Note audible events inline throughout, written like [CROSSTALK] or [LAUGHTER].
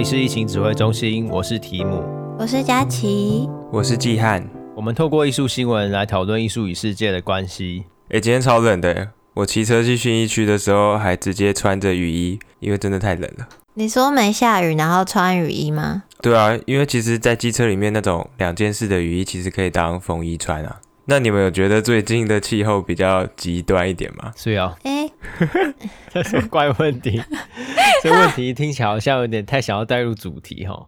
里是疫情指挥中心，我是提姆，我是佳琪，我是季汉。我们透过艺术新闻来讨论艺术与世界的关系。哎、欸，今天超冷的，我骑车去训衣区的时候还直接穿着雨衣，因为真的太冷了。你说没下雨，然后穿雨衣吗？对啊，因为其实，在机车里面那种两件式的雨衣，其实可以当风衣穿啊。那你们有觉得最近的气候比较极端一点吗？是啊。哎、欸，[LAUGHS] 这是怪问题。[LAUGHS] 这问题听起来好像有点太想要带入主题哈。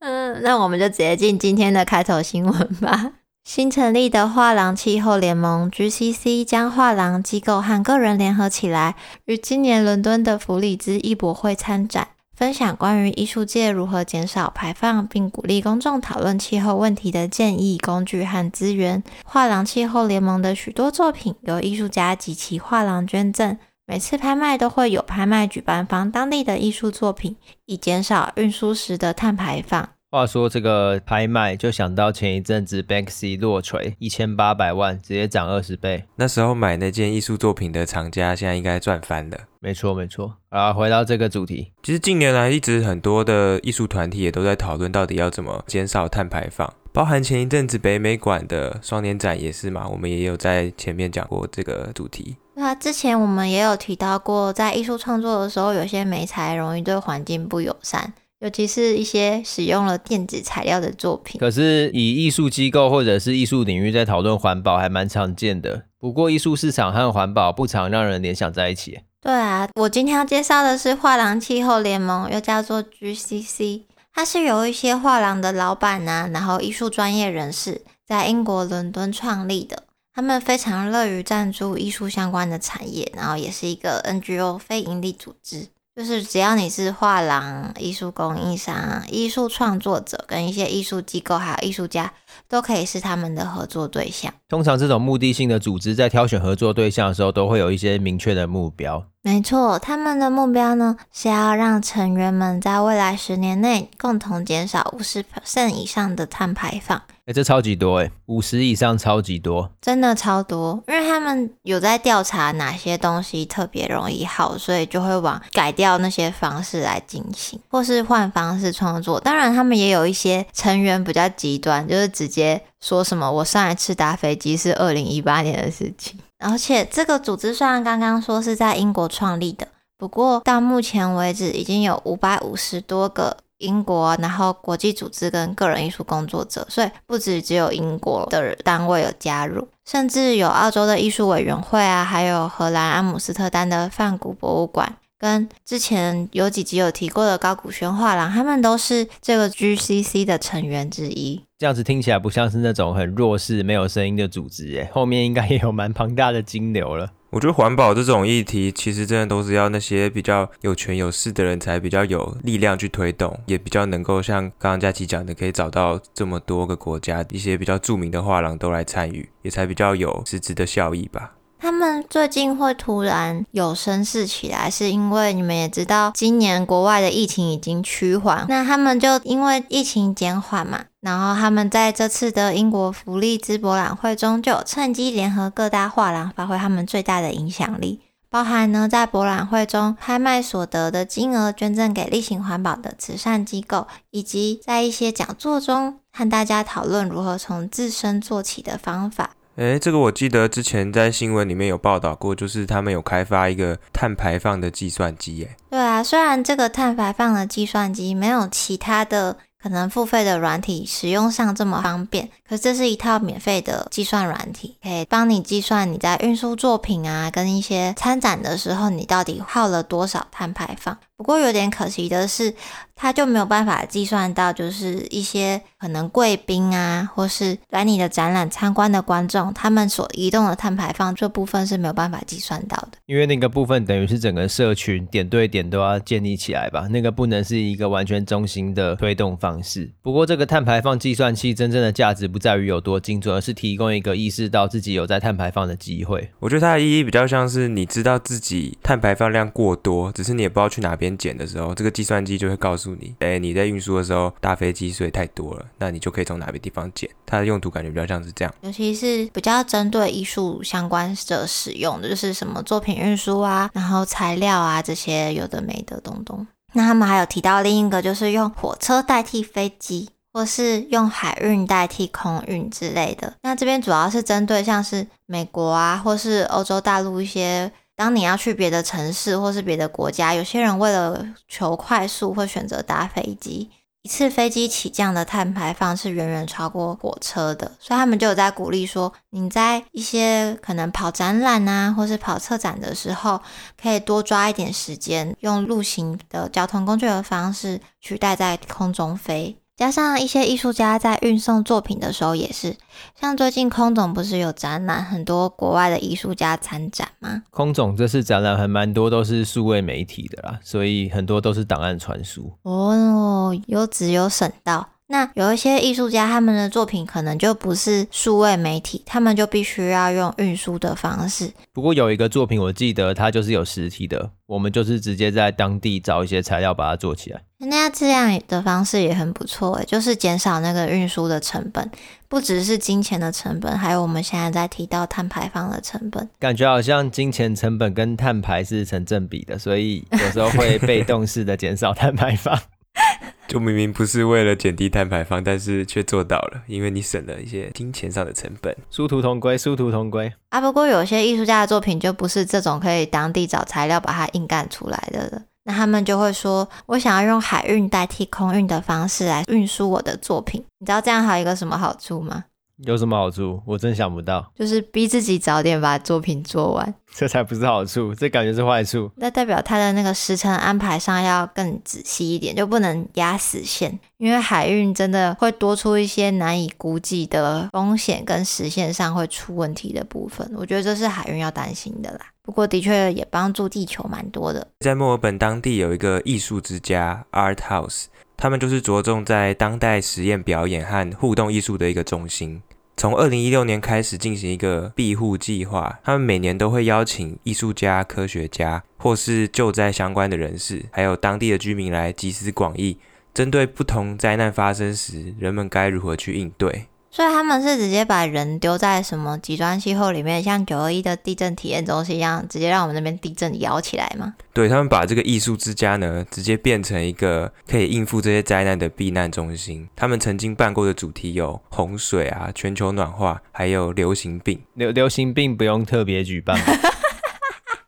嗯，那我们就直接进今天的开头新闻吧。[LAUGHS] 新成立的画廊气候联盟 （GCC） 将画廊机构和个人联合起来，于今年伦敦的弗里兹艺博会参展。分享关于艺术界如何减少排放，并鼓励公众讨论气候问题的建议、工具和资源。画廊气候联盟的许多作品由艺术家及其画廊捐赠。每次拍卖都会有拍卖举办方当地的艺术作品，以减少运输时的碳排放。话说这个拍卖，就想到前一阵子 Banksy 落锤一千八百万，直接涨二十倍。那时候买那件艺术作品的藏家，现在应该赚翻了。没错没错。啊，回到这个主题，其实近年来一直很多的艺术团体也都在讨论到底要怎么减少碳排放，包含前一阵子北美馆的双年展也是嘛，我们也有在前面讲过这个主题。那之前我们也有提到过，在艺术创作的时候，有些媒材容易对环境不友善。尤其是一些使用了电子材料的作品，可是以艺术机构或者是艺术领域在讨论环保还蛮常见的。不过艺术市场和环保不常让人联想在一起。对啊，我今天要介绍的是画廊气候联盟，又叫做 GCC，它是由一些画廊的老板啊，然后艺术专业人士在英国伦敦创立的。他们非常乐于赞助艺术相关的产业，然后也是一个 NGO 非营利组织。就是只要你是画廊、艺术供应商、艺术创作者跟一些艺术机构还有艺术家，都可以是他们的合作对象。通常这种目的性的组织在挑选合作对象的时候，都会有一些明确的目标。没错，他们的目标呢，是要让成员们在未来十年内共同减少五十 percent 以上的碳排放。哎，这超级多哎，五十以上超级多，真的超多。因为他们有在调查哪些东西特别容易耗，所以就会往改掉那些方式来进行，或是换方式创作。当然，他们也有一些成员比较极端，就是直接说什么“我上一次搭飞机是二零一八年的事情”。而且这个组织虽然刚刚说是在英国创立的，不过到目前为止已经有五百五十多个英国，然后国际组织跟个人艺术工作者，所以不止只有英国的单位有加入，甚至有澳洲的艺术委员会啊，还有荷兰阿姆斯特丹的梵谷博物馆，跟之前有几集有提过的高古轩画廊，他们都是这个 GCC 的成员之一。这样子听起来不像是那种很弱势、没有声音的组织耶，[LAUGHS] 后面应该也有蛮庞大的金流了。我觉得环保这种议题，其实真的都是要那些比较有权有势的人才比较有力量去推动，也比较能够像刚刚佳琪讲的，可以找到这么多个国家一些比较著名的画廊都来参与，也才比较有实质的效益吧。他们最近会突然有声势起来，是因为你们也知道，今年国外的疫情已经趋缓，那他们就因为疫情减缓嘛，然后他们在这次的英国福利兹博览会中，就趁机联合各大画廊，发挥他们最大的影响力，包含呢在博览会中拍卖所得的金额捐赠给例行环保的慈善机构，以及在一些讲座中和大家讨论如何从自身做起的方法。诶，这个我记得之前在新闻里面有报道过，就是他们有开发一个碳排放的计算机。诶，对啊，虽然这个碳排放的计算机没有其他的可能付费的软体使用上这么方便，可是这是一套免费的计算软体，可以帮你计算你在运输作品啊跟一些参展的时候，你到底耗了多少碳排放。不过有点可惜的是，它就没有办法计算到，就是一些可能贵宾啊，或是来你的展览参观的观众，他们所移动的碳排放这部分是没有办法计算到的。因为那个部分等于是整个社群点对点都要建立起来吧，那个不能是一个完全中心的推动方式。不过这个碳排放计算器真正的价值不在于有多精准，而是提供一个意识到自己有在碳排放的机会。我觉得它的意义比较像是你知道自己碳排放量过多，只是你也不知道去哪边。边减的时候，这个计算机就会告诉你，哎，你在运输的时候搭飞机税太多了，那你就可以从哪个地方减。它的用途感觉比较像是这样，尤其是比较针对艺术相关者使用的，就是什么作品运输啊，然后材料啊这些有的没的东东。那他们还有提到另一个，就是用火车代替飞机，或是用海运代替空运之类的。那这边主要是针对像是美国啊，或是欧洲大陆一些，当你要去别的城市或是别的国家，有些人为了求快速，会选择搭飞机。一次飞机起降的碳排放是远远超过火车的，所以他们就有在鼓励说，你在一些可能跑展览啊，或是跑策展的时候，可以多抓一点时间，用陆行的交通工具的方式取代在空中飞。加上一些艺术家在运送作品的时候，也是像最近空总不是有展览，很多国外的艺术家参展吗？空总这次展览还蛮多都是数位媒体的啦，所以很多都是档案传输。哦，有纸有省道。那有一些艺术家，他们的作品可能就不是数位媒体，他们就必须要用运输的方式。不过有一个作品，我记得它就是有实体的，我们就是直接在当地找一些材料把它做起来。那这样的方式也很不错诶，就是减少那个运输的成本，不只是金钱的成本，还有我们现在在提到碳排放的成本。感觉好像金钱成本跟碳排是成正比的，所以有时候会被动式的减少碳排放。[LAUGHS] 就明明不是为了减低碳排放，但是却做到了，因为你省了一些金钱上的成本。殊途同归，殊途同归啊！不过有些艺术家的作品就不是这种可以当地找材料把它硬干出来的了，那他们就会说：“我想要用海运代替空运的方式来运输我的作品。”你知道这样还有一个什么好处吗？有什么好处？我真想不到。就是逼自己早点把作品做完，[LAUGHS] 这才不是好处，这感觉是坏处。那代表他的那个时程安排上要更仔细一点，就不能压死线，因为海运真的会多出一些难以估计的风险跟时限上会出问题的部分。我觉得这是海运要担心的啦。不过的确也帮助地球蛮多的。在墨尔本当地有一个艺术之家 Art House。他们就是着重在当代实验表演和互动艺术的一个中心。从二零一六年开始进行一个庇护计划，他们每年都会邀请艺术家、科学家或是救灾相关的人士，还有当地的居民来集思广益，针对不同灾难发生时，人们该如何去应对。所以他们是直接把人丢在什么极端气候里面，像九二一的地震体验中心一样，直接让我们那边地震摇起来吗？对，他们把这个艺术之家呢，直接变成一个可以应付这些灾难的避难中心。他们曾经办过的主题有洪水啊、全球暖化，还有流行病。流流行病不用特别举办。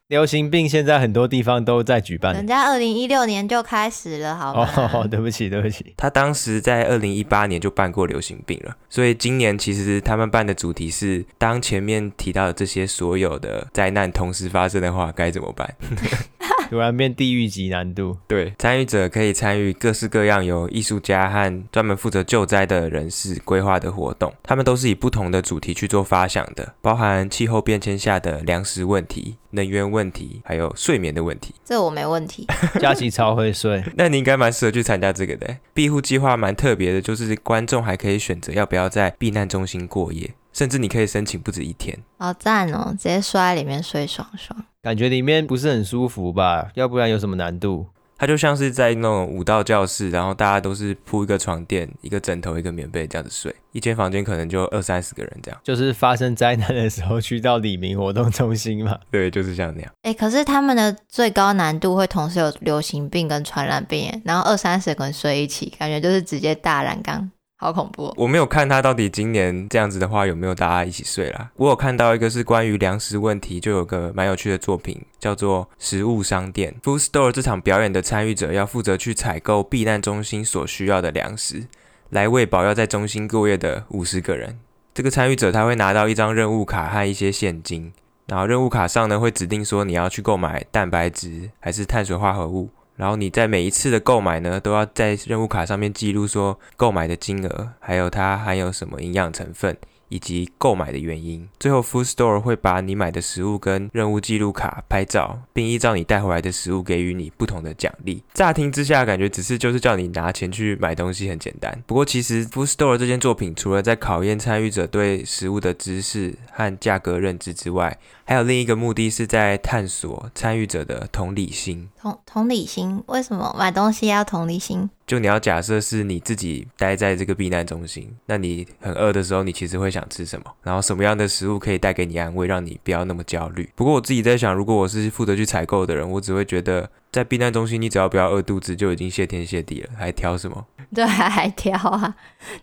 流行病现在很多地方都在举办，人家二零一六年就开始了，好吗？哦，[LAUGHS] 对不起，对不起。他当时在二零一八年就办过流行病了，所以今年其实他们办的主题是：当前面提到的这些所有的灾难同时发生的话，该怎么办？[LAUGHS] [LAUGHS] 突然变地狱级难度。对，参与者可以参与各式各样由艺术家和专门负责救灾的人士规划的活动，他们都是以不同的主题去做发想的，包含气候变迁下的粮食问题、能源问题，还有睡眠的问题。这我没问题，[LAUGHS] 佳琪超会睡。[LAUGHS] 那你应该蛮适合去参加这个的。庇护计划蛮特别的，就是观众还可以选择要不要在避难中心过夜。甚至你可以申请不止一天，好赞哦！直接睡在里面睡爽爽，感觉里面不是很舒服吧？要不然有什么难度？它就像是在那种武道教室，然后大家都是铺一个床垫、一个枕头、一个棉被这样子睡，一间房间可能就二三十个人这样。就是发生灾难的时候去到里民活动中心嘛？[LAUGHS] 对，就是像那样。哎、欸，可是他们的最高难度会同时有流行病跟传染病，然后二三十个人睡一起，感觉就是直接大染缸。好恐怖！我没有看他到底今年这样子的话有没有大家一起睡啦。我有看到一个是关于粮食问题，就有个蛮有趣的作品，叫做《食物商店》（Food Store）。这场表演的参与者要负责去采购避难中心所需要的粮食，来喂饱要在中心过夜的五十个人。这个参与者他会拿到一张任务卡和一些现金，然后任务卡上呢会指定说你要去购买蛋白质还是碳水化合物。然后你在每一次的购买呢，都要在任务卡上面记录说购买的金额，还有它含有什么营养成分。以及购买的原因，最后 Food Store 会把你买的食物跟任务记录卡拍照，并依照你带回来的食物给予你不同的奖励。乍听之下，感觉只是就是叫你拿钱去买东西，很简单。不过其实 Food Store 这件作品，除了在考验参与者对食物的知识和价格认知之外，还有另一个目的是在探索参与者的同理心。同同理心，为什么买东西要同理心？就你要假设是你自己待在这个避难中心，那你很饿的时候，你其实会想吃什么？然后什么样的食物可以带给你安慰，让你不要那么焦虑？不过我自己在想，如果我是负责去采购的人，我只会觉得在避难中心，你只要不要饿肚子，就已经谢天谢地了，还挑什么？对，还挑啊，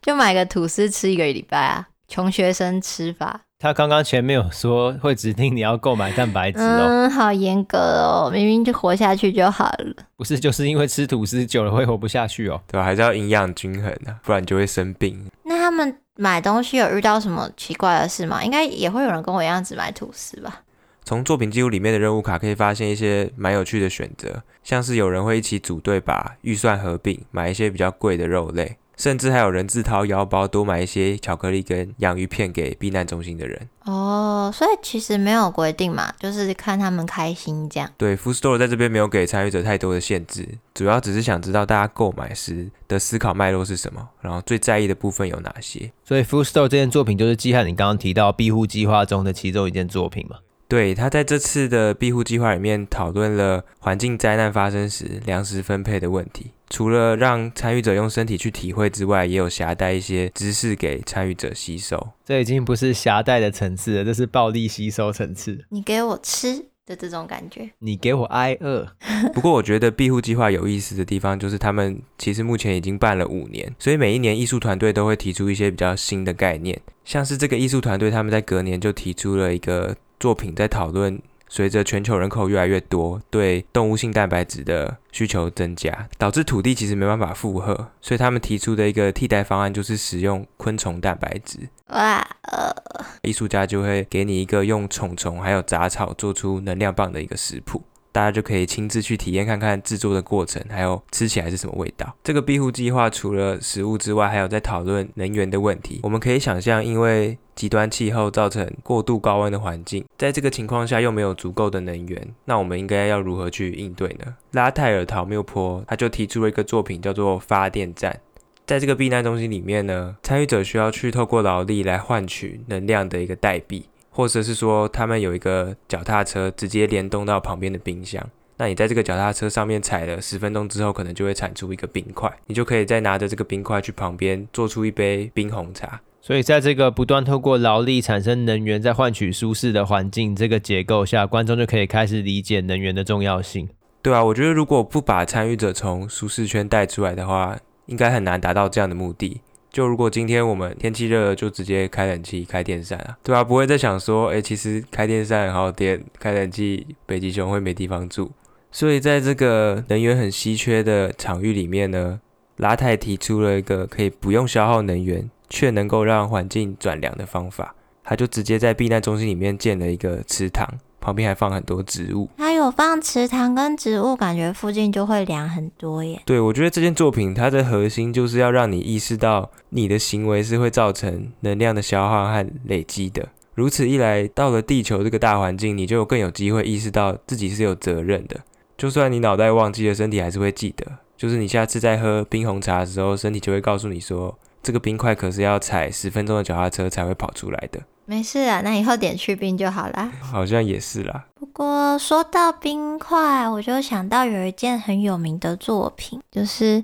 就买个吐司吃一个礼拜啊，穷学生吃法。他刚刚前面有说会指定你要购买蛋白质哦，嗯，好严格哦，明明就活下去就好了。不是，就是因为吃吐司久了会活不下去哦，对吧？还是要营养均衡啊，不然你就会生病。那他们买东西有遇到什么奇怪的事吗？应该也会有人跟我一样只买吐司吧？从作品记录里面的任务卡可以发现一些蛮有趣的选择，像是有人会一起组队把预算合并，买一些比较贵的肉类。甚至还有人自掏腰包多买一些巧克力跟洋芋片给避难中心的人哦，所以其实没有规定嘛，就是看他们开心这样。对，Food Store 在这边没有给参与者太多的限制，主要只是想知道大家购买时的思考脉络是什么，然后最在意的部分有哪些。所以 Food Store 这件作品就是基汉你刚刚提到庇护计划中的其中一件作品嘛？对，他在这次的庇护计划里面讨论了环境灾难发生时粮食分配的问题。除了让参与者用身体去体会之外，也有携带一些知识给参与者吸收。这已经不是携带的层次了，这是暴力吸收层次。你给我吃的这种感觉，你给我挨饿。[LAUGHS] 不过我觉得庇护计划有意思的地方，就是他们其实目前已经办了五年，所以每一年艺术团队都会提出一些比较新的概念。像是这个艺术团队，他们在隔年就提出了一个作品，在讨论。随着全球人口越来越多，对动物性蛋白质的需求增加，导致土地其实没办法负荷，所以他们提出的一个替代方案就是使用昆虫蛋白质。哇，呃，艺术家就会给你一个用虫虫还有杂草做出能量棒的一个食谱。大家就可以亲自去体验看看制作的过程，还有吃起来是什么味道。这个庇护计划除了食物之外，还有在讨论能源的问题。我们可以想象，因为极端气候造成过度高温的环境，在这个情况下又没有足够的能源，那我们应该要如何去应对呢？拉泰尔陶缪坡他就提出了一个作品，叫做发电站。在这个避难中心里面呢，参与者需要去透过劳力来换取能量的一个代币。或者是说，他们有一个脚踏车直接联动到旁边的冰箱，那你在这个脚踏车上面踩了十分钟之后，可能就会产出一个冰块，你就可以再拿着这个冰块去旁边做出一杯冰红茶。所以，在这个不断透过劳力产生能源，再换取舒适的环境这个结构下，观众就可以开始理解能源的重要性。对啊，我觉得如果不把参与者从舒适圈带出来的话，应该很难达到这样的目的。就如果今天我们天气热了，就直接开冷气、开电扇啊，对吧？不会再想说，哎，其实开电扇很耗电，开冷气北极熊会没地方住。所以在这个能源很稀缺的场域里面呢，拉泰提出了一个可以不用消耗能源，却能够让环境转凉的方法。他就直接在避难中心里面建了一个池塘。旁边还放很多植物，它有放池塘跟植物，感觉附近就会凉很多耶。对，我觉得这件作品它的核心就是要让你意识到你的行为是会造成能量的消耗和累积的。如此一来，到了地球这个大环境，你就更有机会意识到自己是有责任的。就算你脑袋忘记了，身体还是会记得。就是你下次在喝冰红茶的时候，身体就会告诉你说，这个冰块可是要踩十分钟的脚踏车才会跑出来的。没事啊，那以后点去冰就好啦。好像也是啦。不过说到冰块，我就想到有一件很有名的作品，就是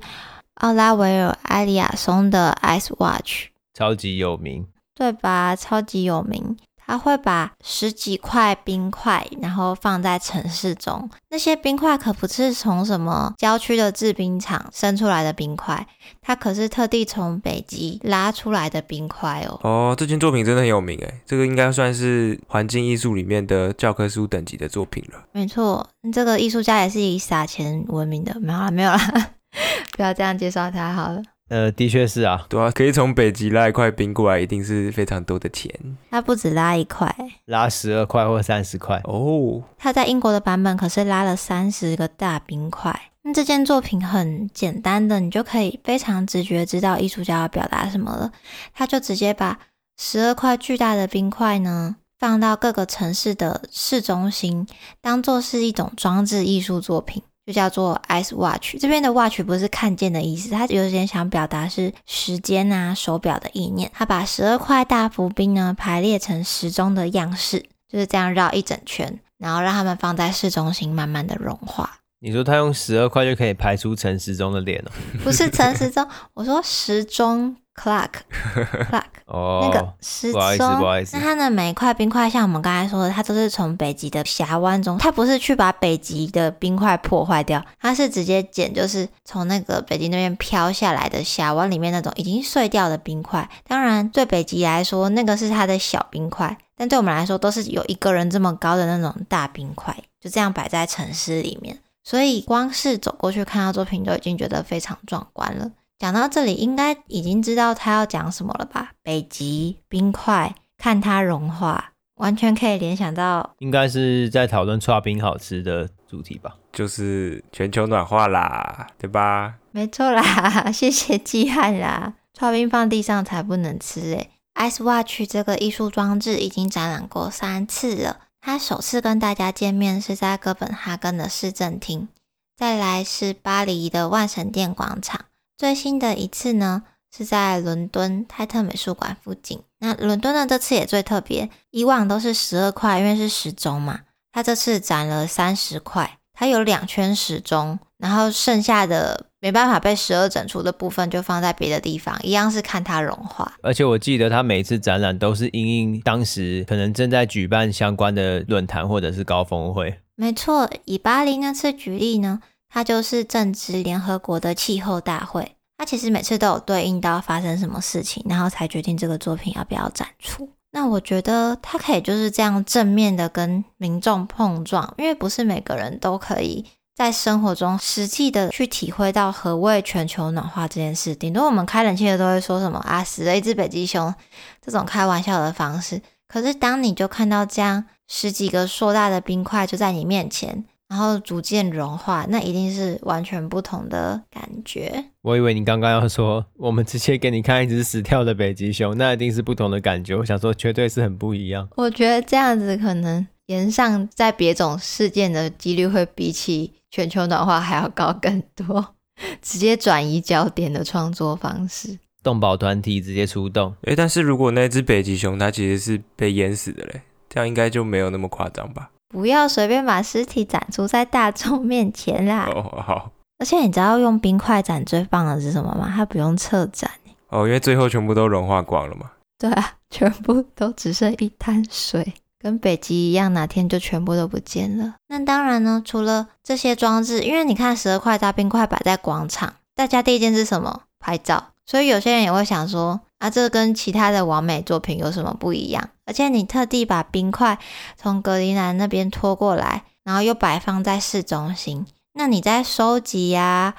奥拉维尔·埃里亚松的《Ice Watch》，超级有名，对吧？超级有名。他会把十几块冰块，然后放在城市中。那些冰块可不是从什么郊区的制冰厂生出来的冰块，它可是特地从北极拉出来的冰块哦。哦，这件作品真的很有名诶，这个应该算是环境艺术里面的教科书等级的作品了。没错，这个艺术家也是以撒钱闻名的。没有啦，没有啦，[LAUGHS] 不要这样介绍他好了。呃，的确是啊，对啊，可以从北极拉一块冰过来，一定是非常多的钱。他不止拉一块，拉十二块或三十块哦。他在英国的版本可是拉了三十个大冰块。那这件作品很简单的，你就可以非常直觉知道艺术家要表达什么了。他就直接把十二块巨大的冰块呢，放到各个城市的市中心，当做是一种装置艺术作品。就叫做 Ice Watch，这边的 watch 不是看见的意思，它有点想表达是时间啊、手表的意念。它把十二块大浮冰呢排列成时钟的样式，就是这样绕一整圈，然后让它们放在市中心慢慢的融化。你说他用十二块就可以排出陈时中的脸哦？不是陈时中，我说时钟 clock [LAUGHS] clock 哦，那个时钟。不好意思，不好意思。那它的每一块冰块，像我们刚才说的，它都是从北极的峡湾中，它不是去把北极的冰块破坏掉，它是直接捡，就是从那个北极那边飘下来的峡湾里面那种已经碎掉的冰块。当然，对北极来说，那个是它的小冰块，但对我们来说，都是有一个人这么高的那种大冰块，就这样摆在城市里面。所以光是走过去看到作品，就已经觉得非常壮观了。讲到这里，应该已经知道他要讲什么了吧？北极冰块，看它融化，完全可以联想到，应该是在讨论刨冰好吃的主题吧？就是全球暖化啦，对吧？没错啦，[LAUGHS] 谢谢季汉啦。刨冰放地上才不能吃诶。Ice Watch 这个艺术装置已经展览过三次了。他首次跟大家见面是在哥本哈根的市政厅，再来是巴黎的万神殿广场，最新的一次呢是在伦敦泰特美术馆附近。那伦敦的这次也最特别，以往都是十二块，因为是时钟嘛，他这次展了三十块，它有两圈时钟，然后剩下的。没办法被十二整除的部分就放在别的地方，一样是看它融化。而且我记得他每次展览都是因应当时可能正在举办相关的论坛或者是高峰会。没错，以巴黎那次举例呢，它就是正值联合国的气候大会，它其实每次都有对应到发生什么事情，然后才决定这个作品要不要展出。那我觉得它可以就是这样正面的跟民众碰撞，因为不是每个人都可以。在生活中实际的去体会到何谓全球暖化这件事，顶多我们开冷气的都会说什么啊，死了一只北极熊这种开玩笑的方式。可是当你就看到这样十几个硕大的冰块就在你面前，然后逐渐融化，那一定是完全不同的感觉。我以为你刚刚要说我们直接给你看一只死掉的北极熊，那一定是不同的感觉。我想说绝对是很不一样。我觉得这样子可能炎上在别种事件的几率会比起。全球暖化还要高更多，[LAUGHS] 直接转移焦点的创作方式，动保团体直接出动。诶，但是如果那只北极熊它其实是被淹死的嘞，这样应该就没有那么夸张吧？不要随便把尸体展出在大众面前啦。[LAUGHS] 哦，好。而且你知道用冰块展最棒的是什么吗？它不用策展。哦，因为最后全部都融化光了嘛。对啊，全部都只剩一滩水。跟北极一样，哪天就全部都不见了。那当然呢，除了这些装置，因为你看十二块大冰块摆在广场，大家第一件事是什么？拍照。所以有些人也会想说，啊，这跟其他的完美作品有什么不一样？而且你特地把冰块从格陵兰那边拖过来，然后又摆放在市中心，那你在收集啊、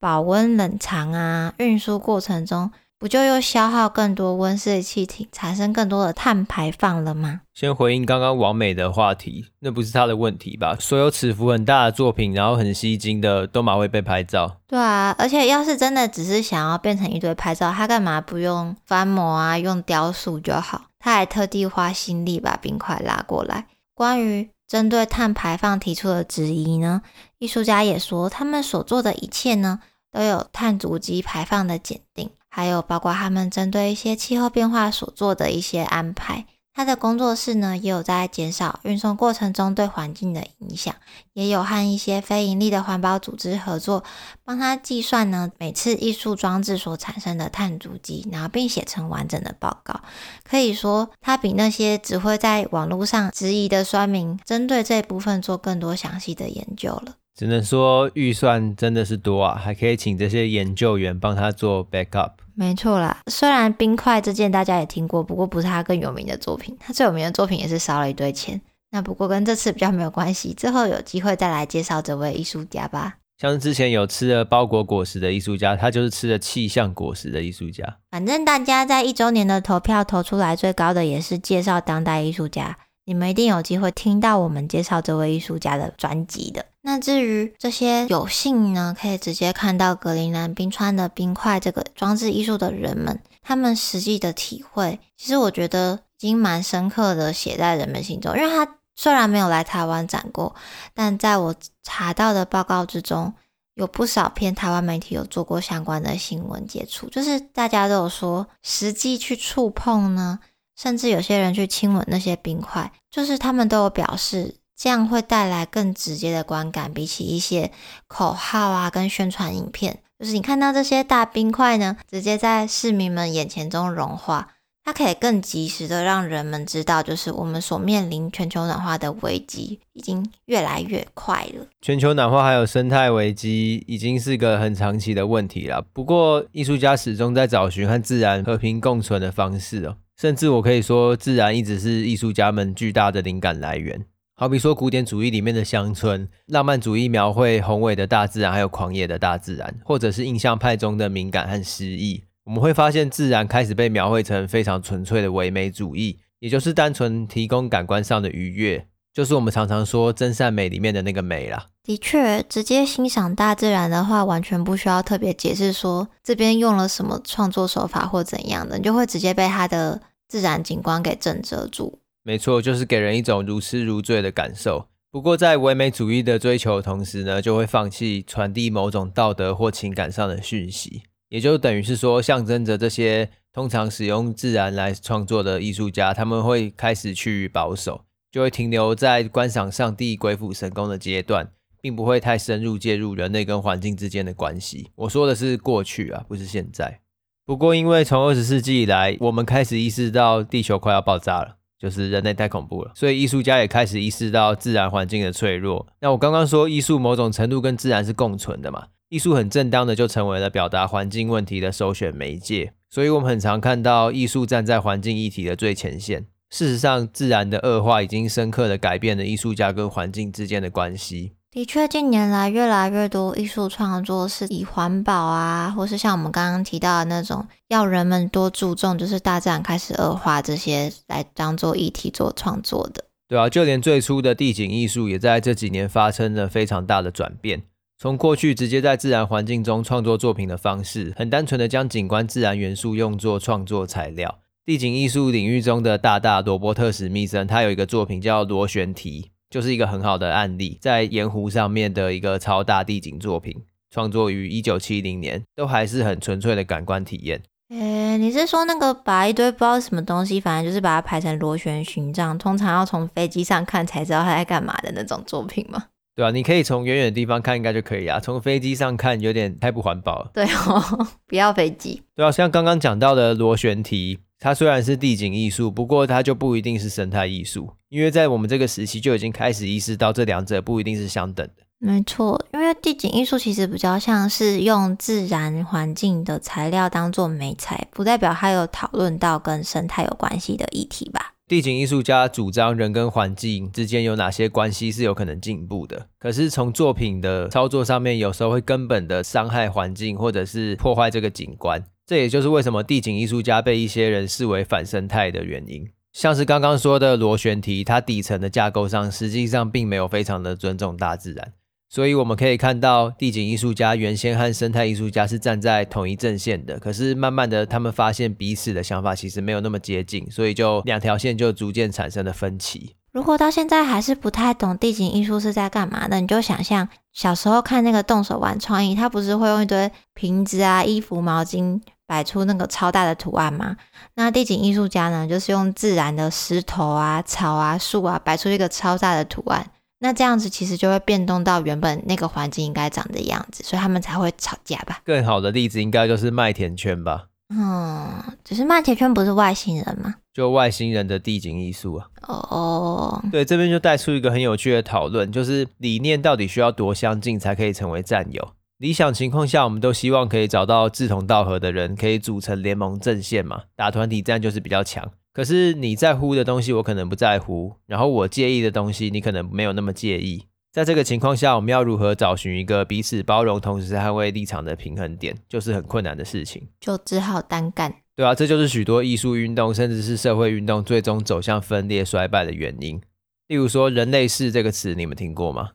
保温冷藏啊、运输过程中，不就又消耗更多温室气体，产生更多的碳排放了吗？先回应刚刚王美的话题，那不是他的问题吧？所有尺幅很大的作品，然后很吸睛的，都马会被拍照。对啊，而且要是真的只是想要变成一堆拍照，他干嘛不用翻模啊，用雕塑就好？他还特地花心力把冰块拉过来。关于针对碳排放提出的质疑呢，艺术家也说，他们所做的一切呢，都有碳足迹排放的检定。还有包括他们针对一些气候变化所做的一些安排，他的工作室呢也有在减少运送过程中对环境的影响，也有和一些非盈利的环保组织合作，帮他计算呢每次艺术装置所产生的碳足迹，然后并写成完整的报告。可以说，他比那些只会在网络上质疑的酸民，针对这部分做更多详细的研究了。只能说预算真的是多啊，还可以请这些研究员帮他做 backup。没错啦，虽然冰块这件大家也听过，不过不是他更有名的作品。他最有名的作品也是烧了一堆钱。那不过跟这次比较没有关系，之后有机会再来介绍这位艺术家吧。像之前有吃了包裹果实的艺术家，他就是吃了气象果实的艺术家。反正大家在一周年的投票投出来最高的也是介绍当代艺术家。你们一定有机会听到我们介绍这位艺术家的专辑的。那至于这些有幸呢，可以直接看到格陵兰冰川的冰块这个装置艺术的人们，他们实际的体会，其实我觉得已经蛮深刻的写在人们心中。因为他虽然没有来台湾展过，但在我查到的报告之中，有不少篇台湾媒体有做过相关的新闻接触，就是大家都有说，实际去触碰呢。甚至有些人去亲吻那些冰块，就是他们都有表示，这样会带来更直接的观感，比起一些口号啊跟宣传影片，就是你看到这些大冰块呢，直接在市民们眼前中融化。它可以更及时的让人们知道，就是我们所面临全球暖化的危机已经越来越快了。全球暖化还有生态危机已经是个很长期的问题了。不过，艺术家始终在找寻和自然和平共存的方式哦。甚至我可以说，自然一直是艺术家们巨大的灵感来源。好比说，古典主义里面的乡村，浪漫主义描绘宏伟的大自然，还有狂野的大自然，或者是印象派中的敏感和诗意。我们会发现，自然开始被描绘成非常纯粹的唯美主义，也就是单纯提供感官上的愉悦，就是我们常常说真善美里面的那个美啦。的确，直接欣赏大自然的话，完全不需要特别解释说这边用了什么创作手法或怎样的，你就会直接被它的自然景观给震慑住。没错，就是给人一种如痴如醉的感受。不过，在唯美主义的追求同时呢，就会放弃传递某种道德或情感上的讯息。也就等于是说，象征着这些通常使用自然来创作的艺术家，他们会开始趋于保守，就会停留在观赏上帝鬼斧神工的阶段，并不会太深入介入人类跟环境之间的关系。我说的是过去啊，不是现在。不过，因为从二十世纪以来，我们开始意识到地球快要爆炸了，就是人类太恐怖了，所以艺术家也开始意识到自然环境的脆弱。那我刚刚说，艺术某种程度跟自然是共存的嘛。艺术很正当的就成为了表达环境问题的首选媒介，所以我们很常看到艺术站在环境议题的最前线。事实上，自然的恶化已经深刻的改变了艺术家跟环境之间的关系。的确，近年来越来越多艺术创作是以环保啊，或是像我们刚刚提到的那种要人们多注重，就是大自然开始恶化这些来当做议题做创作的。对啊，就连最初的地景艺术也在这几年发生了非常大的转变。从过去直接在自然环境中创作作品的方式，很单纯的将景观自然元素用作创作材料。地景艺术领域中的大大罗伯特史密森，他有一个作品叫《螺旋体》，就是一个很好的案例，在盐湖上面的一个超大地景作品，创作于一九七零年，都还是很纯粹的感官体验。诶、你是说那个把一堆不知道什么东西，反正就是把它排成螺旋形状，通常要从飞机上看才知道它在干嘛的那种作品吗？对啊，你可以从远远的地方看，应该就可以啊。从飞机上看有点太不环保了。对哦，[LAUGHS] 不要飞机。对啊，像刚刚讲到的螺旋体，它虽然是地景艺术，不过它就不一定是生态艺术，因为在我们这个时期就已经开始意识到这两者不一定是相等的。没错，因为地景艺术其实比较像是用自然环境的材料当做媒材，不代表它有讨论到跟生态有关系的议题吧。地景艺术家主张人跟环境之间有哪些关系是有可能进步的，可是从作品的操作上面，有时候会根本的伤害环境，或者是破坏这个景观。这也就是为什么地景艺术家被一些人视为反生态的原因。像是刚刚说的螺旋体，它底层的架构上实际上并没有非常的尊重大自然。所以我们可以看到，地景艺术家原先和生态艺术家是站在同一阵线的，可是慢慢的，他们发现彼此的想法其实没有那么接近，所以就两条线就逐渐产生了分歧。如果到现在还是不太懂地景艺术是在干嘛的，你就想象小时候看那个动手玩创意，他不是会用一堆瓶子啊、衣服、毛巾摆出那个超大的图案吗？那地景艺术家呢，就是用自然的石头啊、草啊、树啊摆出一个超大的图案。那这样子其实就会变动到原本那个环境应该长的样子，所以他们才会吵架吧？更好的例子应该就是麦田圈吧？嗯，只是麦田圈不是外星人吗？就外星人的地景艺术啊。哦，对，这边就带出一个很有趣的讨论，就是理念到底需要多相近才可以成为战友？理想情况下，我们都希望可以找到志同道合的人，可以组成联盟阵线嘛，打团体战就是比较强。可是你在乎的东西，我可能不在乎；然后我介意的东西，你可能没有那么介意。在这个情况下，我们要如何找寻一个彼此包容、同时捍卫立场的平衡点，就是很困难的事情。就只好单干。对啊，这就是许多艺术运动，甚至是社会运动最终走向分裂、衰败的原因。例如说“人类世”这个词，你们听过吗？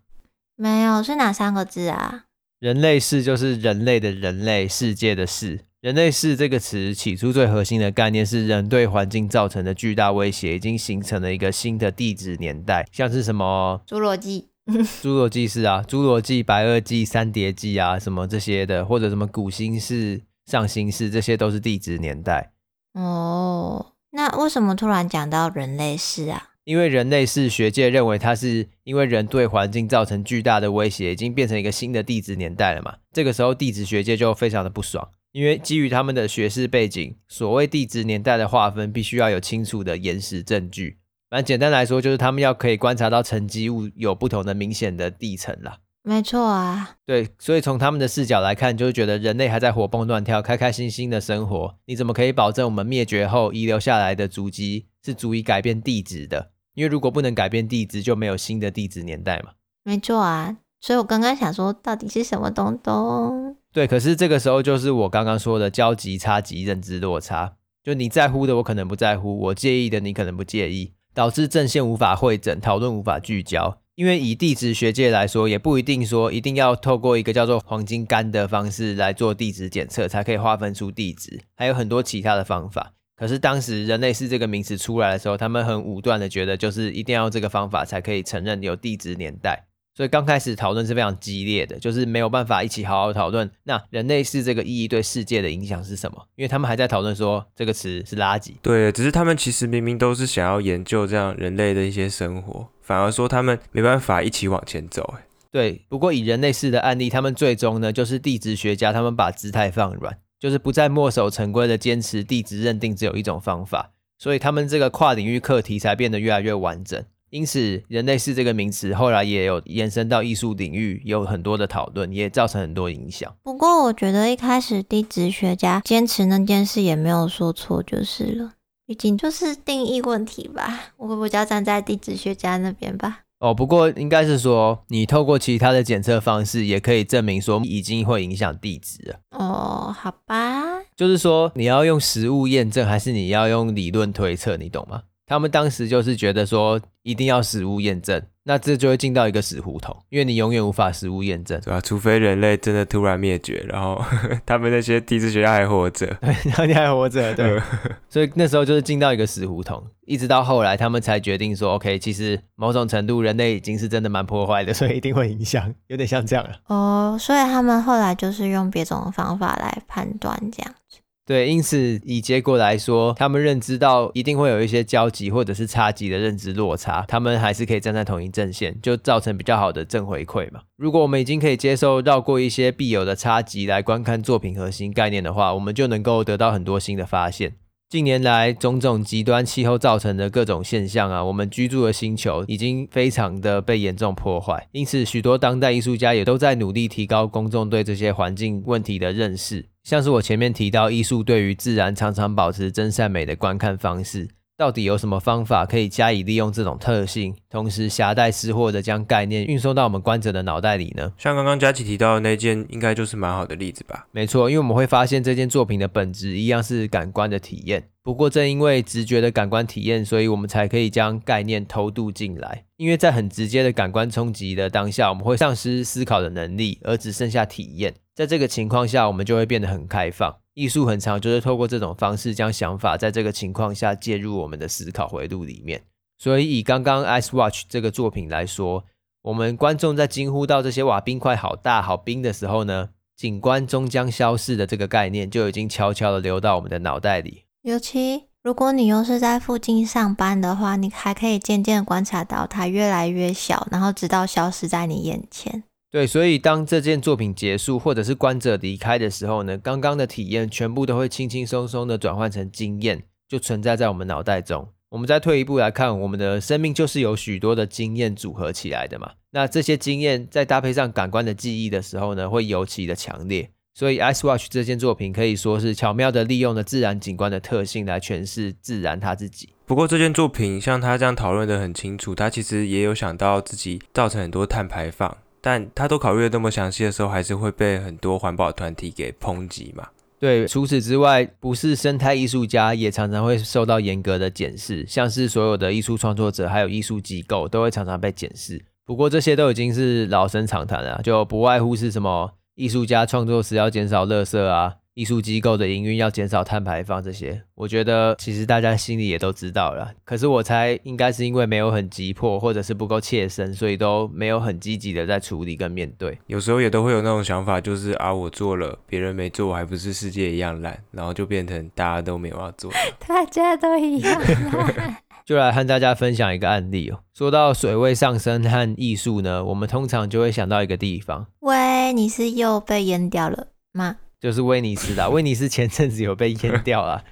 没有，是哪三个字啊？“人类世”就是人类的人类，世界的世。人类世这个词起初最核心的概念是人对环境造成的巨大威胁，已经形成了一个新的地质年代，像是什么侏罗纪、侏罗纪是啊、侏罗纪、白垩纪、三叠纪啊，什么这些的，或者什么古新世、上新世，这些都是地质年代。哦，那为什么突然讲到人类世啊？因为人类是学界认为它是因为人对环境造成巨大的威胁，已经变成一个新的地质年代了嘛。这个时候地质学界就非常的不爽，因为基于他们的学士背景，所谓地质年代的划分必须要有清楚的岩石证据。反正简单来说，就是他们要可以观察到沉积物有不同的明显的地层啦。没错啊，对，所以从他们的视角来看，就是觉得人类还在活蹦乱跳、开开心心的生活，你怎么可以保证我们灭绝后遗留下来的足迹是足以改变地质的？因为如果不能改变地质，就没有新的地质年代嘛。没错啊，所以我刚刚想说，到底是什么东东？对，可是这个时候就是我刚刚说的交集差极、认知落差，就你在乎的我可能不在乎，我介意的你可能不介意，导致阵线无法会诊，讨论无法聚焦。因为以地质学界来说，也不一定说一定要透过一个叫做黄金杆的方式来做地质检测，才可以划分出地质，还有很多其他的方法。可是当时人类是这个名词出来的时候，他们很武断的觉得，就是一定要这个方法才可以承认有地质年代。所以刚开始讨论是非常激烈的，就是没有办法一起好好讨论。那人类世这个意义对世界的影响是什么？因为他们还在讨论说这个词是垃圾。对，只是他们其实明明都是想要研究这样人类的一些生活，反而说他们没办法一起往前走。哎，对。不过以人类世的案例，他们最终呢，就是地质学家他们把姿态放软，就是不再墨守成规的坚持地质认定只有一种方法，所以他们这个跨领域课题才变得越来越完整。因此，人类是这个名词后来也有延伸到艺术领域，有很多的讨论，也造成很多影响。不过，我觉得一开始地质学家坚持那件事也没有说错，就是了。毕竟就是定义问题吧，我比较站在地质学家那边吧。哦，不过应该是说，你透过其他的检测方式，也可以证明说已经会影响地质了。哦，好吧。就是说，你要用实物验证，还是你要用理论推测？你懂吗？他们当时就是觉得说，一定要实物验证，那这就会进到一个死胡同，因为你永远无法实物验证，对吧？除非人类真的突然灭绝，然后呵 [LAUGHS] 呵他们那些地质学家还活着，[LAUGHS] 对，然后你还活着，对，[LAUGHS] 所以那时候就是进到一个死胡同，一直到后来他们才决定说，OK，其实某种程度人类已经是真的蛮破坏的，所以一定会影响，有点像这样了。哦，所以他们后来就是用别种方法来判断这样子。对，因此以结果来说，他们认知到一定会有一些交集或者是差级的认知落差，他们还是可以站在同一阵线，就造成比较好的正回馈嘛。如果我们已经可以接受绕过一些必有的差级来观看作品核心概念的话，我们就能够得到很多新的发现。近年来，种种极端气候造成的各种现象啊，我们居住的星球已经非常的被严重破坏，因此许多当代艺术家也都在努力提高公众对这些环境问题的认识。像是我前面提到，艺术对于自然常常保持真善美的观看方式，到底有什么方法可以加以利用这种特性，同时携带私货的将概念运送到我们观者的脑袋里呢？像刚刚佳琪提到的那件，应该就是蛮好的例子吧？没错，因为我们会发现这件作品的本质一样是感官的体验。不过正因为直觉的感官体验，所以我们才可以将概念偷渡进来。因为在很直接的感官冲击的当下，我们会丧失思考的能力，而只剩下体验。在这个情况下，我们就会变得很开放。艺术很常就是透过这种方式，将想法在这个情况下介入我们的思考回路里面。所以以刚刚 Ice Watch 这个作品来说，我们观众在惊呼到这些瓦冰块好大好冰的时候呢，景观终将消逝的这个概念就已经悄悄地流到我们的脑袋里。尤其如果你又是在附近上班的话，你还可以渐渐观察到它越来越小，然后直到消失在你眼前。对，所以当这件作品结束，或者是观者离开的时候呢，刚刚的体验全部都会轻轻松松的转换成经验，就存在在我们脑袋中。我们再退一步来看，我们的生命就是由许多的经验组合起来的嘛。那这些经验在搭配上感官的记忆的时候呢，会尤其的强烈。所以，Ice Watch 这件作品可以说是巧妙的利用了自然景观的特性来诠释自然它自己。不过，这件作品像他这样讨论得很清楚，他其实也有想到自己造成很多碳排放。但他都考虑的那么详细的时候，还是会被很多环保团体给抨击嘛？对，除此之外，不是生态艺术家也常常会受到严格的检视，像是所有的艺术创作者还有艺术机构都会常常被检视。不过这些都已经是老生常谈了，就不外乎是什么艺术家创作时要减少垃圾啊。艺术机构的营运要减少碳排放，这些我觉得其实大家心里也都知道了。可是我猜应该是因为没有很急迫，或者是不够切身，所以都没有很积极的在处理跟面对。有时候也都会有那种想法，就是啊，我做了，别人没做，还不是世界一样烂，然后就变成大家都没有要做。[LAUGHS] 大家都一样烂。[LAUGHS] 就来和大家分享一个案例哦。说到水位上升和艺术呢，我们通常就会想到一个地方，喂，你是又被淹掉了吗？就是威尼斯啦。威尼斯前阵子有被淹掉啦，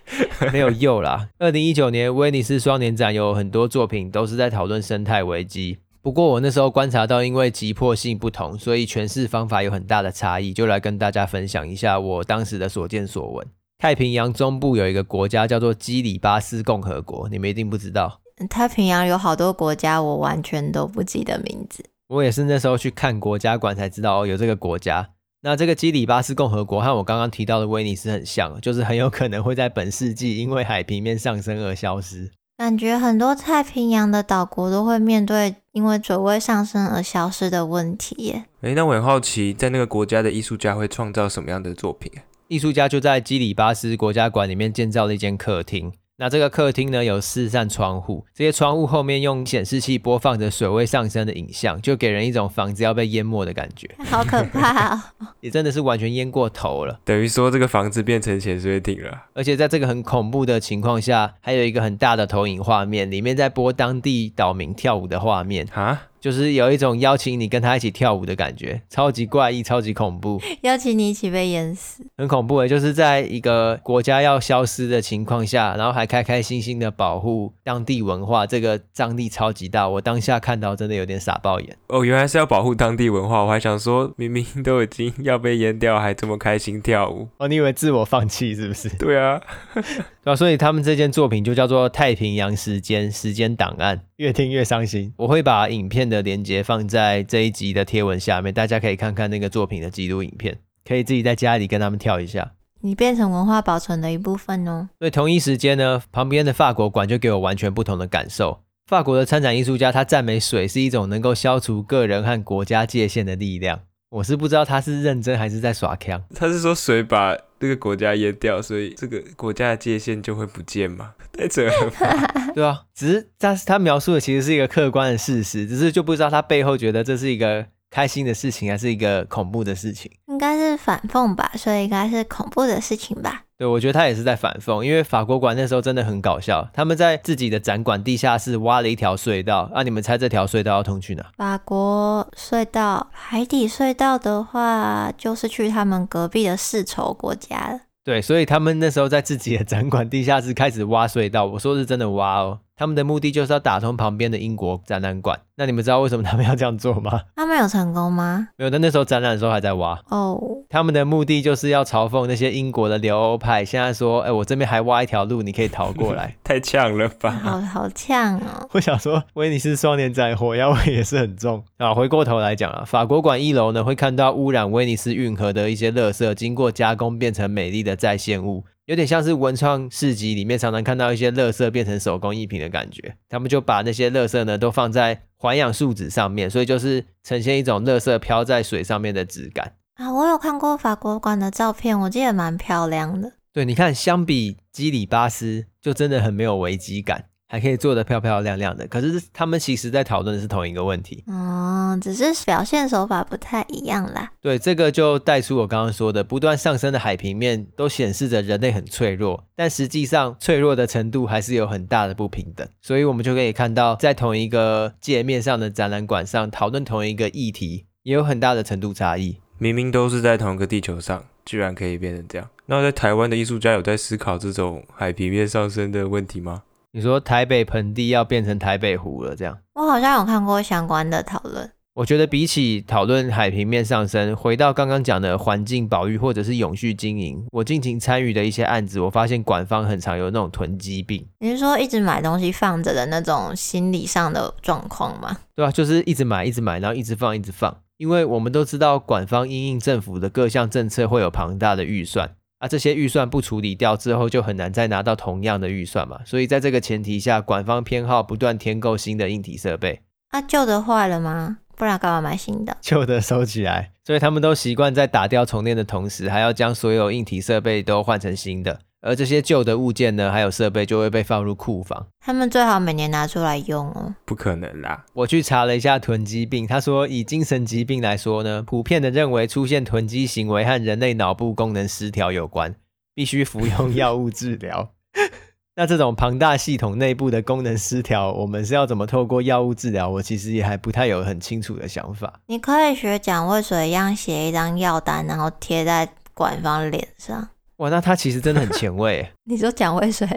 没有又啦。二零一九年威尼斯双年展有很多作品都是在讨论生态危机。不过我那时候观察到，因为急迫性不同，所以诠释方法有很大的差异，就来跟大家分享一下我当时的所见所闻。太平洋中部有一个国家叫做基里巴斯共和国，你们一定不知道。太平洋有好多国家，我完全都不记得名字。我也是那时候去看国家馆才知道哦有这个国家。那这个基里巴斯共和国和我刚刚提到的威尼斯很像，就是很有可能会在本世纪因为海平面上升而消失。感觉很多太平洋的岛国都会面对因为水位上升而消失的问题耶。诶，那我很好奇，在那个国家的艺术家会创造什么样的作品？艺术家就在基里巴斯国家馆里面建造了一间客厅。那这个客厅呢，有四扇窗户，这些窗户后面用显示器播放着水位上升的影像，就给人一种房子要被淹没的感觉，[LAUGHS] 好可怕哦！也真的是完全淹过头了，等于说这个房子变成潜水艇了。而且在这个很恐怖的情况下，还有一个很大的投影画面，里面在播当地岛民跳舞的画面啊。就是有一种邀请你跟他一起跳舞的感觉，超级怪异，超级恐怖。邀请你一起被淹死，很恐怖诶，就是在一个国家要消失的情况下，然后还开开心心的保护当地文化，这个张力超级大。我当下看到真的有点傻爆眼。哦，原来是要保护当地文化，我还想说，明明都已经要被淹掉，还这么开心跳舞。哦，你以为自我放弃是不是？[LAUGHS] 对啊。[LAUGHS] [LAUGHS] 对啊，所以他们这件作品就叫做《太平洋时间时间档案》，越听越伤心。我会把影片的连接放在这一集的贴文下面，大家可以看看那个作品的记录影片，可以自己在家里跟他们跳一下。你变成文化保存的一部分哦。所以同一时间呢，旁边的法国馆就给我完全不同的感受。法国的参展艺术家他赞美水是一种能够消除个人和国家界限的力量。我是不知道他是认真还是在耍腔。他是说水把这个国家淹掉，所以这个国家的界限就会不见吗？[LAUGHS] 太扯了吧，对啊，只是但是他描述的其实是一个客观的事实，只是就不知道他背后觉得这是一个开心的事情还是一个恐怖的事情。应该是反讽吧，所以应该是恐怖的事情吧。对，我觉得他也是在反讽，因为法国馆那时候真的很搞笑，他们在自己的展馆地下室挖了一条隧道，啊，你们猜这条隧道要通去哪？法国隧道，海底隧道的话，就是去他们隔壁的世仇国家了。对，所以他们那时候在自己的展馆地下室开始挖隧道，我说是真的挖哦。他们的目的就是要打通旁边的英国展览馆。那你们知道为什么他们要这样做吗？[LAUGHS] 他们有成功吗？没有，但那时候展览的时候还在挖。哦。Oh. 他们的目的就是要嘲讽那些英国的留欧派，现在说，哎，我这边还挖一条路，你可以逃过来。[LAUGHS] 太呛了吧？好好呛哦。[LAUGHS] 我想说，威尼斯双年展火药味也是很重啊。回过头来讲啊，法国馆一楼呢，会看到污染威尼斯运河的一些垃圾，经过加工变成美丽的再现物。有点像是文创市集里面常常看到一些垃圾变成手工艺品的感觉，他们就把那些垃圾呢都放在环氧树脂上面，所以就是呈现一种垃圾飘在水上面的质感啊。我有看过法国馆的照片，我记得蛮漂亮的。对，你看，相比基里巴斯，就真的很没有危机感。还可以做得漂漂亮亮的，可是他们其实在讨论的是同一个问题，嗯，只是表现手法不太一样啦。对，这个就带出我刚刚说的，不断上升的海平面都显示着人类很脆弱，但实际上脆弱的程度还是有很大的不平等。所以我们就可以看到，在同一个界面上的展览馆上讨论同一个议题，也有很大的程度差异。明明都是在同一个地球上，居然可以变成这样。那在台湾的艺术家有在思考这种海平面上升的问题吗？你说台北盆地要变成台北湖了，这样？我好像有看过相关的讨论。我觉得比起讨论海平面上升，回到刚刚讲的环境保育或者是永续经营，我近期参与的一些案子，我发现馆方很常有那种囤积病。你是说一直买东西放着的那种心理上的状况吗？对啊，就是一直买，一直买，然后一直放，一直放。因为我们都知道，馆方因应政府的各项政策会有庞大的预算。啊，这些预算不处理掉之后，就很难再拿到同样的预算嘛。所以在这个前提下，管方偏好不断添购新的硬体设备。啊，旧的坏了吗？不然干嘛买新的？旧的收起来。所以他们都习惯在打掉重练的同时，还要将所有硬体设备都换成新的。而这些旧的物件呢，还有设备就会被放入库房。他们最好每年拿出来用哦。不可能啦！我去查了一下囤积病，他说以精神疾病来说呢，普遍的认为出现囤积行为和人类脑部功能失调有关，必须服用 [LAUGHS] 药物治疗。[LAUGHS] 那这种庞大系统内部的功能失调，我们是要怎么透过药物治疗？我其实也还不太有很清楚的想法。你可以学蒋渭水一样，写一张药单，然后贴在馆方脸上。哇，那他其实真的很前卫。[LAUGHS] 你说蒋渭水？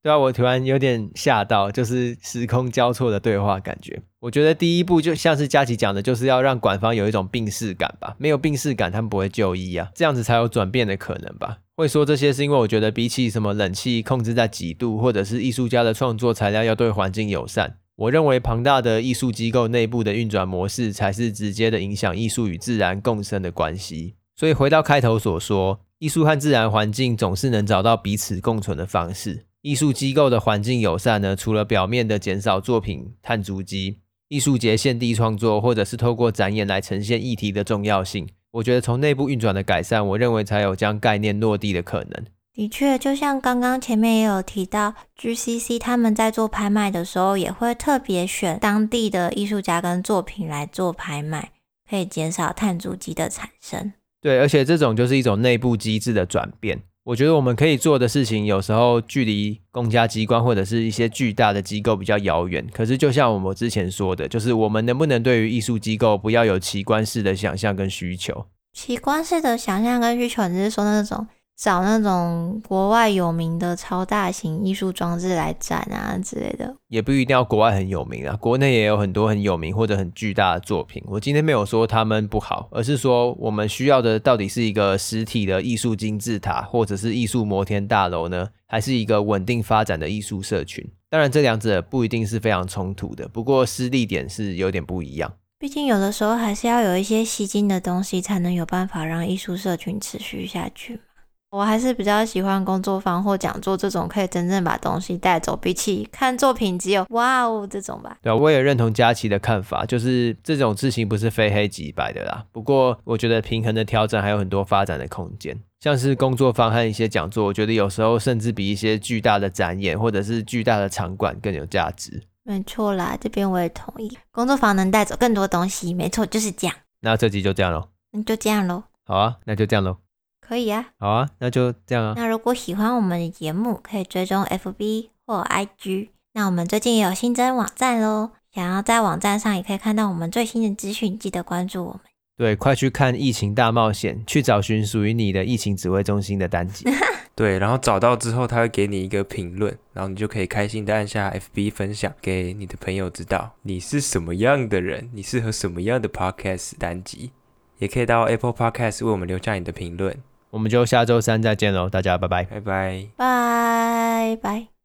对啊，我突然有点吓到，就是时空交错的对话感觉。我觉得第一步就像是佳琪讲的，就是要让馆方有一种病逝感吧。没有病逝感，他们不会就医啊，这样子才有转变的可能吧。会说这些是因为我觉得比起什么冷气控制在几度，或者是艺术家的创作材料要对环境友善，我认为庞大的艺术机构内部的运转模式才是直接的影响艺术与自然共生的关系。所以回到开头所说，艺术和自然环境总是能找到彼此共存的方式。艺术机构的环境友善呢，除了表面的减少作品碳足迹，艺术节限地创作，或者是透过展演来呈现议题的重要性。我觉得从内部运转的改善，我认为才有将概念落地的可能。的确，就像刚刚前面也有提到，GCC 他们在做拍卖的时候，也会特别选当地的艺术家跟作品来做拍卖，可以减少碳足迹的产生。对，而且这种就是一种内部机制的转变。我觉得我们可以做的事情，有时候距离公家机关或者是一些巨大的机构比较遥远。可是，就像我们之前说的，就是我们能不能对于艺术机构不要有奇观式的想象跟需求？奇观式的想象跟需求，你是说那种？找那种国外有名的超大型艺术装置来展啊之类的，也不一定要国外很有名啊，国内也有很多很有名或者很巨大的作品。我今天没有说他们不好，而是说我们需要的到底是一个实体的艺术金字塔，或者是艺术摩天大楼呢，还是一个稳定发展的艺术社群？当然，这两者不一定是非常冲突的，不过施力点是有点不一样。毕竟有的时候还是要有一些吸睛的东西，才能有办法让艺术社群持续下去。我还是比较喜欢工作坊或讲座这种可以真正把东西带走，比起看作品只有哇哦这种吧。对啊，我也认同佳琪的看法，就是这种事情不是非黑即白的啦。不过我觉得平衡的调整还有很多发展的空间，像是工作坊和一些讲座，我觉得有时候甚至比一些巨大的展演或者是巨大的场馆更有价值。没错啦，这边我也同意，工作坊能带走更多东西，没错，就是这样。那这集就这样喽，那就这样喽。好啊，那就这样喽。可以啊，好啊，那就这样啊。那如果喜欢我们的节目，可以追踪 FB 或 IG。那我们最近也有新增网站喽，想要在网站上也可以看到我们最新的资讯，记得关注我们。对，快去看《疫情大冒险》，去找寻属于你的疫情指挥中心的单集。[LAUGHS] 对，然后找到之后，他会给你一个评论，然后你就可以开心的按下 FB 分享给你的朋友知道你是什么样的人，你适合什么样的 Podcast 单集，也可以到 Apple Podcast 为我们留下你的评论。我们就下周三再见喽，大家拜拜，拜拜，拜拜。